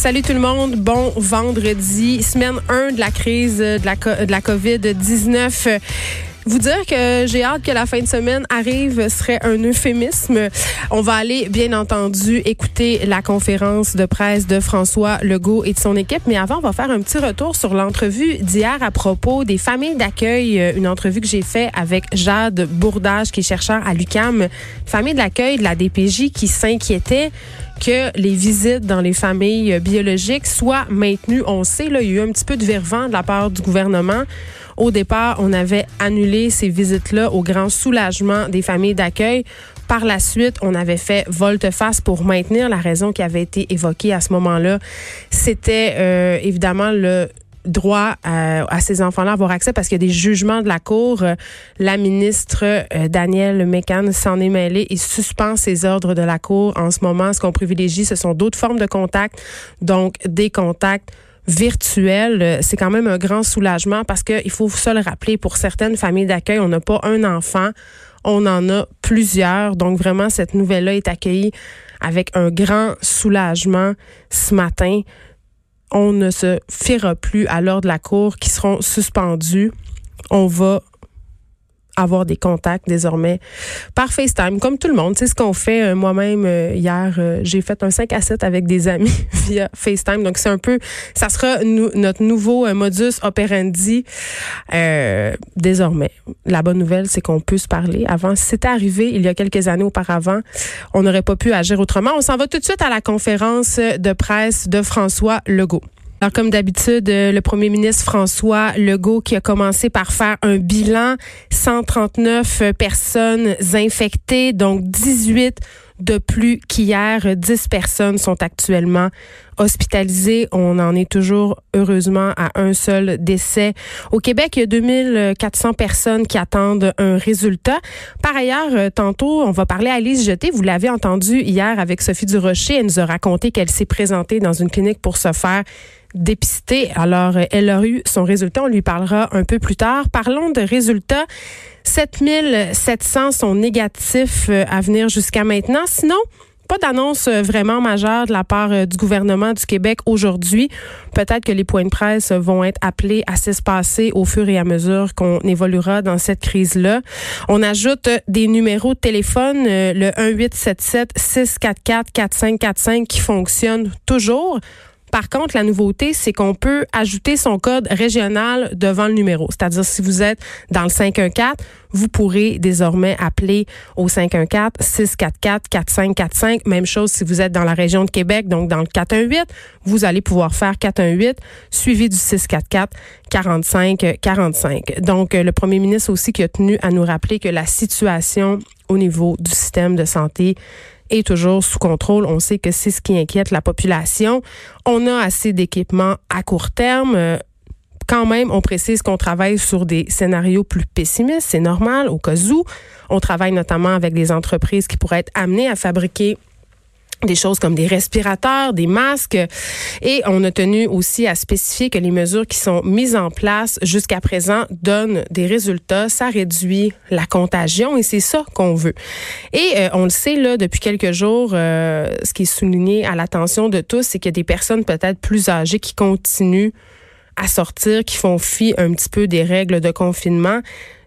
Salut tout le monde, bon vendredi, semaine 1 de la crise de la, de la COVID-19. Vous dire que j'ai hâte que la fin de semaine arrive serait un euphémisme. On va aller, bien entendu, écouter la conférence de presse de François Legault et de son équipe. Mais avant, on va faire un petit retour sur l'entrevue d'hier à propos des familles d'accueil. Une entrevue que j'ai faite avec Jade Bourdage, qui est chercheur à l'UCAM. Famille d'accueil de la DPJ qui s'inquiétait que les visites dans les familles biologiques soient maintenues. On sait, là, il y a eu un petit peu de virement de la part du gouvernement. Au départ, on avait annulé ces visites-là au grand soulagement des familles d'accueil. Par la suite, on avait fait volte-face pour maintenir la raison qui avait été évoquée à ce moment-là. C'était euh, évidemment le droit à, à ces enfants-là avoir accès parce qu'il y a des jugements de la Cour. La ministre euh, Danielle Mécan s'en est mêlée et suspend ses ordres de la Cour en ce moment. Ce qu'on privilégie, ce sont d'autres formes de contacts, donc des contacts virtuel, euh, c'est quand même un grand soulagement parce qu'il faut se le rappeler, pour certaines familles d'accueil, on n'a pas un enfant, on en a plusieurs. Donc vraiment, cette nouvelle-là est accueillie avec un grand soulagement ce matin. On ne se fiera plus à l'ordre de la cour qui seront suspendus. On va avoir des contacts désormais par FaceTime, comme tout le monde. C'est ce qu'on fait euh, moi-même euh, hier. Euh, j'ai fait un 5 à 7 avec des amis via FaceTime. Donc, c'est un peu, ça sera notre nouveau modus operandi désormais. La bonne nouvelle, c'est qu'on peut se parler. Avant, si c'était arrivé il y a quelques années auparavant, on n'aurait pas pu agir autrement. On s'en va tout de suite à la conférence de presse de François Legault. Alors, comme d'habitude, euh, le premier ministre François Legault qui a commencé par faire un bilan, 139 euh, personnes infectées, donc 18 de plus qu'hier. 10 personnes sont actuellement hospitalisées. On en est toujours heureusement à un seul décès. Au Québec, il y a 2400 personnes qui attendent un résultat. Par ailleurs, euh, tantôt, on va parler à Alice Jeté. Vous l'avez entendu hier avec Sophie Durocher. Elle nous a raconté qu'elle s'est présentée dans une clinique pour se faire Alors, elle a eu son résultat. On lui parlera un peu plus tard. Parlons de résultats. 7700 sont négatifs euh, à venir jusqu'à maintenant. Sinon, pas d'annonce euh, vraiment majeure de la part euh, du gouvernement du Québec aujourd'hui. Peut-être que les points de presse vont être appelés à s'espacer au fur et à mesure qu'on évoluera dans cette crise-là. On ajoute des numéros de téléphone, le 1877 644 4545 qui fonctionnent toujours. Par contre, la nouveauté, c'est qu'on peut ajouter son code régional devant le numéro. C'est-à-dire, si vous êtes dans le 514, vous pourrez désormais appeler au 514-644-4545. Même chose si vous êtes dans la région de Québec, donc dans le 418, vous allez pouvoir faire 418 suivi du 644-4545. Donc, le premier ministre aussi qui a tenu à nous rappeler que la situation au niveau du système de santé est toujours sous contrôle. On sait que c'est ce qui inquiète la population. On a assez d'équipements à court terme. Euh, quand même, on précise qu'on travaille sur des scénarios plus pessimistes. C'est normal au cas où. On travaille notamment avec des entreprises qui pourraient être amenées à fabriquer des choses comme des respirateurs, des masques. Et on a tenu aussi à spécifier que les mesures qui sont mises en place jusqu'à présent donnent des résultats. Ça réduit la contagion et c'est ça qu'on veut. Et euh, on le sait, là, depuis quelques jours, euh, ce qui est souligné à l'attention de tous, c'est qu'il y a des personnes peut-être plus âgées qui continuent à sortir, qui font fi un petit peu des règles de confinement.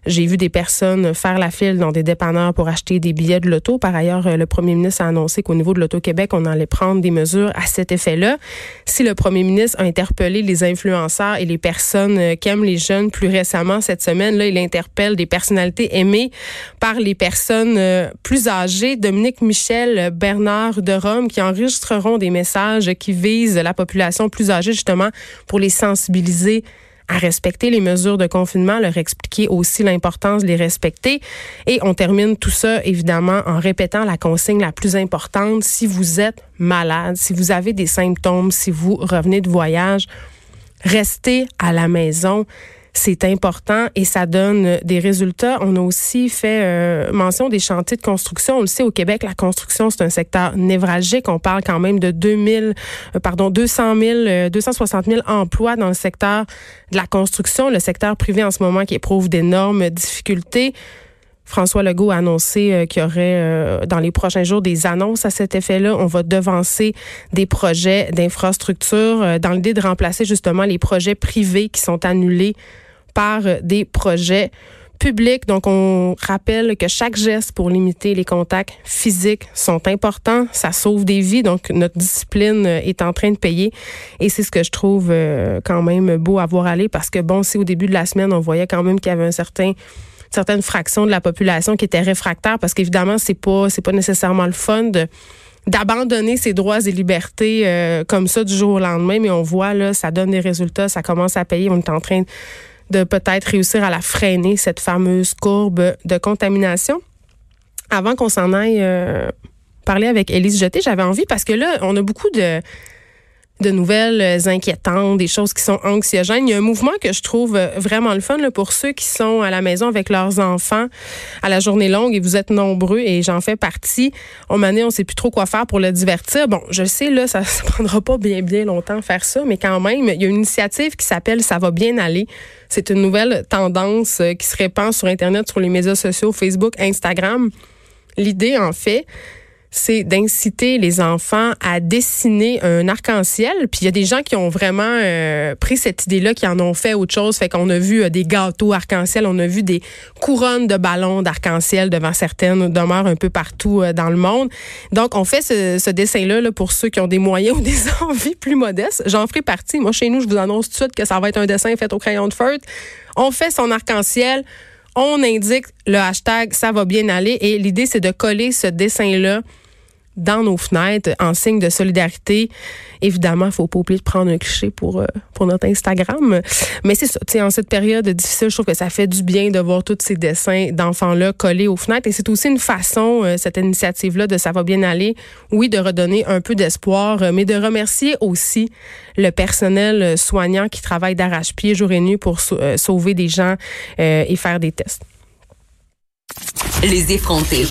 J'ai vu des personnes faire la file dans des dépanneurs pour acheter des billets de loto. Par ailleurs, euh, le premier ministre a annoncé qu'au niveau de l'Auto-Québec, on allait prendre des mesures à cet effet-là. Si le premier ministre a interpellé les influenceurs et les personnes euh, qui aiment les jeunes plus récemment cette semaine, là, il interpelle des personnalités aimées par les personnes euh, plus âgées. Dominique Michel, Bernard de Rome, qui enregistreront des messages qui visent la population plus âgée, justement, pour les sensibiliser à respecter les mesures de confinement, leur expliquer aussi l'importance de les respecter. Et on termine tout ça, évidemment, en répétant la consigne la plus importante. Si vous êtes malade, si vous avez des symptômes, si vous revenez de voyage, restez à la maison c'est important et ça donne des résultats. On a aussi fait euh, mention des chantiers de construction. On le sait, au Québec, la construction, c'est un secteur névralgique. On parle quand même de 2000, euh, pardon, 200 000, 260 000 emplois dans le secteur de la construction, le secteur privé en ce moment qui éprouve d'énormes difficultés. François Legault a annoncé euh, qu'il y aurait dans les prochains jours des annonces à cet effet-là. On va devancer des projets d'infrastructure dans l'idée de remplacer justement les projets privés qui sont annulés par des projets publics. Donc, on rappelle que chaque geste pour limiter les contacts physiques sont importants. Ça sauve des vies. Donc, notre discipline est en train de payer. Et c'est ce que je trouve euh, quand même beau à voir aller parce que, bon, si au début de la semaine, on voyait quand même qu'il y avait un certain certaine fraction de la population qui était réfractaire parce qu'évidemment c'est pas c'est pas nécessairement le fun d'abandonner ses droits et libertés euh, comme ça du jour au lendemain mais on voit là ça donne des résultats ça commence à payer on est en train de peut-être réussir à la freiner, cette fameuse courbe de contamination. Avant qu'on s'en aille euh, parler avec Élise Jeté, j'avais envie, parce que là, on a beaucoup de de nouvelles euh, inquiétantes, des choses qui sont anxiogènes. Il y a un mouvement que je trouve euh, vraiment le fun là, pour ceux qui sont à la maison avec leurs enfants à la journée longue et vous êtes nombreux et j'en fais partie. On m'a on sait plus trop quoi faire pour le divertir. Bon, je sais là, ça ne prendra pas bien bien longtemps faire ça, mais quand même, il y a une initiative qui s'appelle Ça va bien aller. C'est une nouvelle tendance euh, qui se répand sur Internet, sur les médias sociaux, Facebook, Instagram. L'idée, en fait, c'est d'inciter les enfants à dessiner un arc-en-ciel. Puis il y a des gens qui ont vraiment euh, pris cette idée-là, qui en ont fait autre chose. Fait qu'on a vu euh, des gâteaux arc-en-ciel, on a vu des couronnes de ballons d'arc-en-ciel devant certaines demeures un peu partout euh, dans le monde. Donc on fait ce, dessin-là là, pour ceux qui ont des moyens ou des envies plus modestes. J'en ferai partie. Moi, chez nous, je vous annonce tout de suite que ça va être un dessin fait au crayon de feutre. On fait son arc-en-ciel on indique le hashtag ça va bien aller et l'idée c'est de coller ce dessin là dans nos fenêtres en signe de solidarité. Évidemment, il faut pas oublier de prendre un cliché pour euh, pour notre Instagram. Mais c'est ça, tu sais, en cette période difficile, je trouve que ça fait du bien de voir tous ces dessins d'enfants-là collés aux fenêtres. Et c'est aussi une façon, euh, cette initiative-là, de ça va bien aller, oui, de redonner un peu d'espoir, euh, mais de remercier aussi le personnel soignant qui travaille d'arrache-pied jour et nuit pour sauver des gens et faire des tests. Les effrontés.